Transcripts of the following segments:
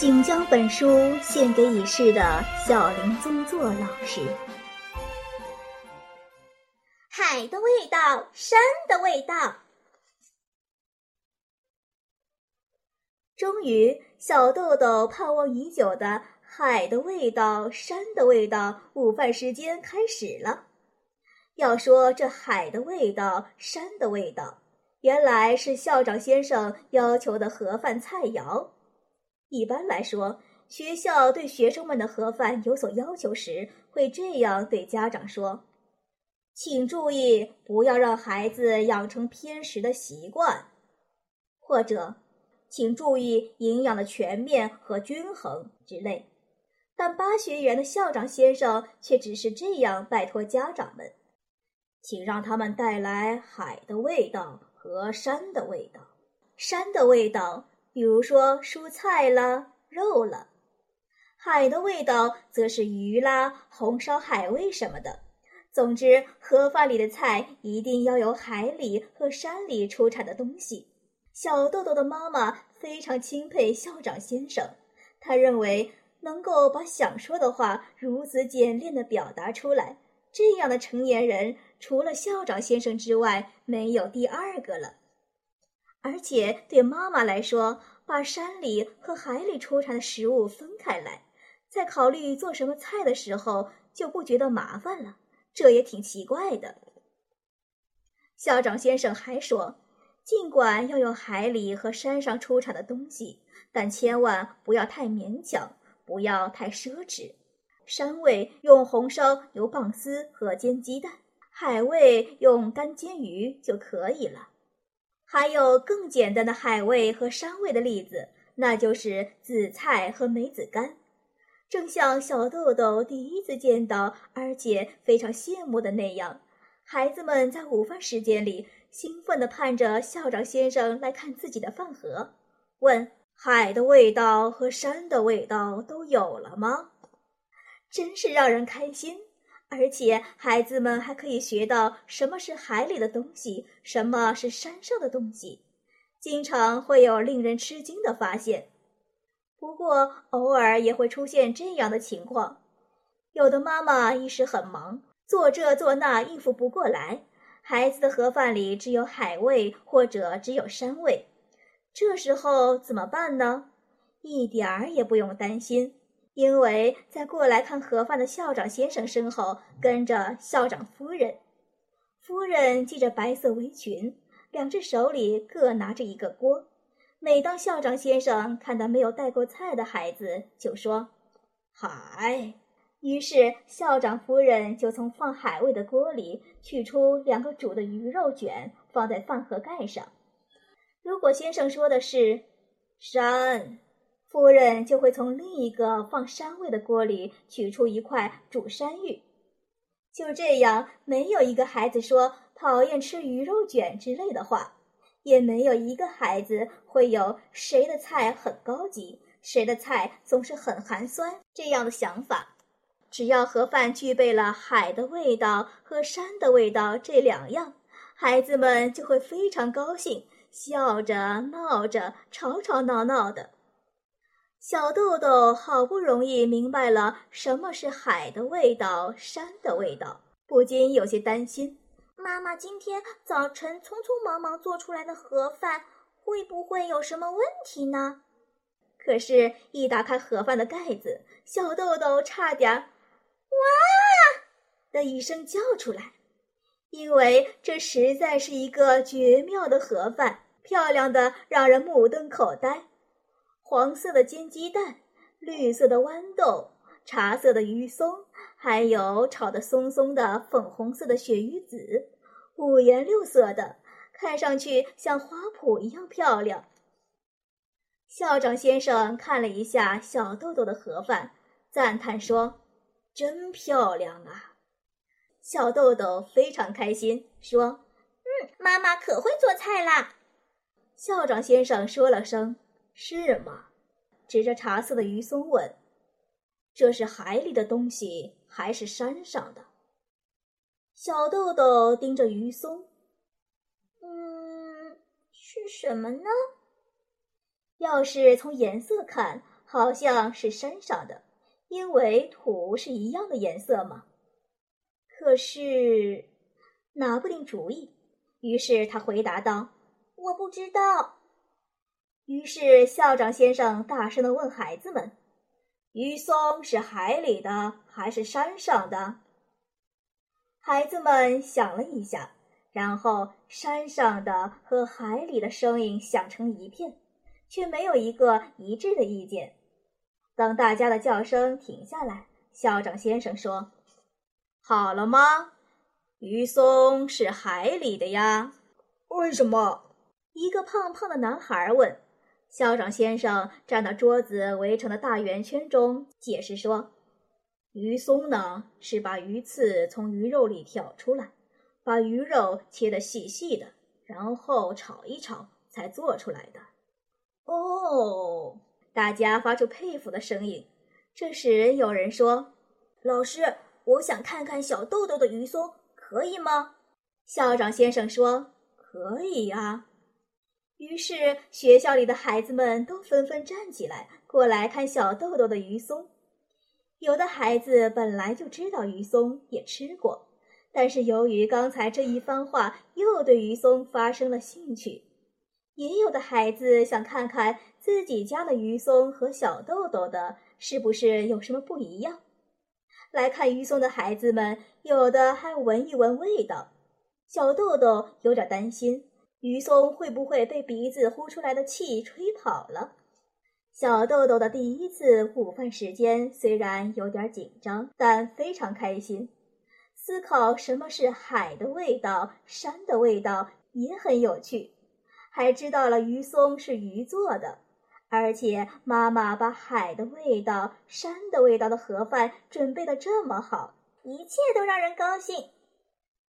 请将本书献给已逝的小林宗作老师。海的味道，山的味道。终于，小豆豆盼望已久的海的味道、山的味道午饭时间开始了。要说这海的味道、山的味道，原来是校长先生要求的盒饭菜肴。一般来说，学校对学生们的盒饭有所要求时，会这样对家长说：“请注意，不要让孩子养成偏食的习惯。”或者，“请注意营养的全面和均衡”之类。但巴学园的校长先生却只是这样拜托家长们：“请让他们带来海的味道和山的味道，山的味道。”比如说蔬菜啦、肉了，海的味道则是鱼啦、红烧海味什么的。总之，盒饭里的菜一定要有海里和山里出产的东西。小豆豆的妈妈非常钦佩校长先生，他认为能够把想说的话如此简练地表达出来，这样的成年人除了校长先生之外，没有第二个了。而且对妈妈来说，把山里和海里出产的食物分开来，在考虑做什么菜的时候就不觉得麻烦了，这也挺奇怪的。校长先生还说，尽管要用海里和山上出产的东西，但千万不要太勉强，不要太奢侈。山味用红烧牛蒡丝和煎鸡蛋，海味用干煎鱼就可以了。还有更简单的海味和山味的例子，那就是紫菜和梅子干。正像小豆豆第一次见到，而且非常羡慕的那样，孩子们在午饭时间里兴奋地盼着校长先生来看自己的饭盒，问：“海的味道和山的味道都有了吗？”真是让人开心。而且，孩子们还可以学到什么是海里的东西，什么是山上的东西，经常会有令人吃惊的发现。不过，偶尔也会出现这样的情况：有的妈妈一时很忙，做这做那应付不过来，孩子的盒饭里只有海味或者只有山味，这时候怎么办呢？一点儿也不用担心。因为在过来看盒饭的校长先生身后跟着校长夫人，夫人系着白色围裙，两只手里各拿着一个锅。每当校长先生看到没有带过菜的孩子，就说：“海。”于是校长夫人就从放海味的锅里取出两个煮的鱼肉卷，放在饭盒盖上。如果先生说的是“山”。夫人就会从另一个放山味的锅里取出一块煮山芋，就这样，没有一个孩子说讨厌吃鱼肉卷之类的话，也没有一个孩子会有谁的菜很高级，谁的菜总是很寒酸这样的想法。只要盒饭具备了海的味道和山的味道这两样，孩子们就会非常高兴，笑着闹着，吵吵闹闹的。小豆豆好不容易明白了什么是海的味道、山的味道，不禁有些担心：妈妈今天早晨匆匆忙忙做出来的盒饭会不会有什么问题呢？可是，一打开盒饭的盖子，小豆豆差点“哇”的一声叫出来，因为这实在是一个绝妙的盒饭，漂亮的让人目瞪口呆。黄色的煎鸡蛋，绿色的豌豆，茶色的鱼松，还有炒得松松的粉红色的鳕鱼子，五颜六色的，看上去像花圃一样漂亮。校长先生看了一下小豆豆的盒饭，赞叹说：“真漂亮啊！”小豆豆非常开心，说：“嗯，妈妈可会做菜啦。”校长先生说了声：“是吗？”指着茶色的鱼松问：“这是海里的东西，还是山上的？”小豆豆盯着鱼松：“嗯，是什么呢？要是从颜色看，好像是山上的，因为土是一样的颜色嘛。可是拿不定主意，于是他回答道。”我不知道。于是校长先生大声的问孩子们：“鱼松是海里的还是山上的？”孩子们想了一下，然后山上的和海里的声音响成一片，却没有一个一致的意见。当大家的叫声停下来，校长先生说：“好了吗？鱼松是海里的呀。为什么？”一个胖胖的男孩问：“校长先生站到桌子围成的大圆圈中，解释说：‘鱼松呢，是把鱼刺从鱼肉里挑出来，把鱼肉切得细细的，然后炒一炒才做出来的。’”哦，大家发出佩服的声音。这时有人说：“老师，我想看看小豆豆的鱼松，可以吗？”校长先生说：“可以呀。”于是，学校里的孩子们都纷纷站起来，过来看小豆豆的鱼松。有的孩子本来就知道鱼松，也吃过，但是由于刚才这一番话，又对鱼松发生了兴趣。也有的孩子想看看自己家的鱼松和小豆豆的是不是有什么不一样。来看鱼松的孩子们，有的还闻一闻味道。小豆豆有点担心。鱼松会不会被鼻子呼出来的气吹跑了？小豆豆的第一次午饭时间虽然有点紧张，但非常开心。思考什么是海的味道、山的味道也很有趣，还知道了鱼松是鱼做的，而且妈妈把海的味道、山的味道的盒饭准备的这么好，一切都让人高兴。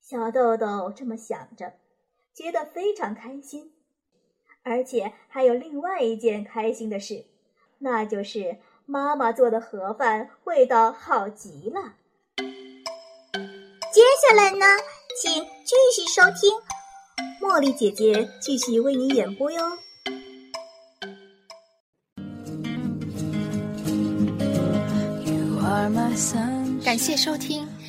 小豆豆这么想着。觉得非常开心，而且还有另外一件开心的事，那就是妈妈做的盒饭味道好极了。接下来呢，请继续收听茉莉姐姐继续为你演播哟。感谢收听。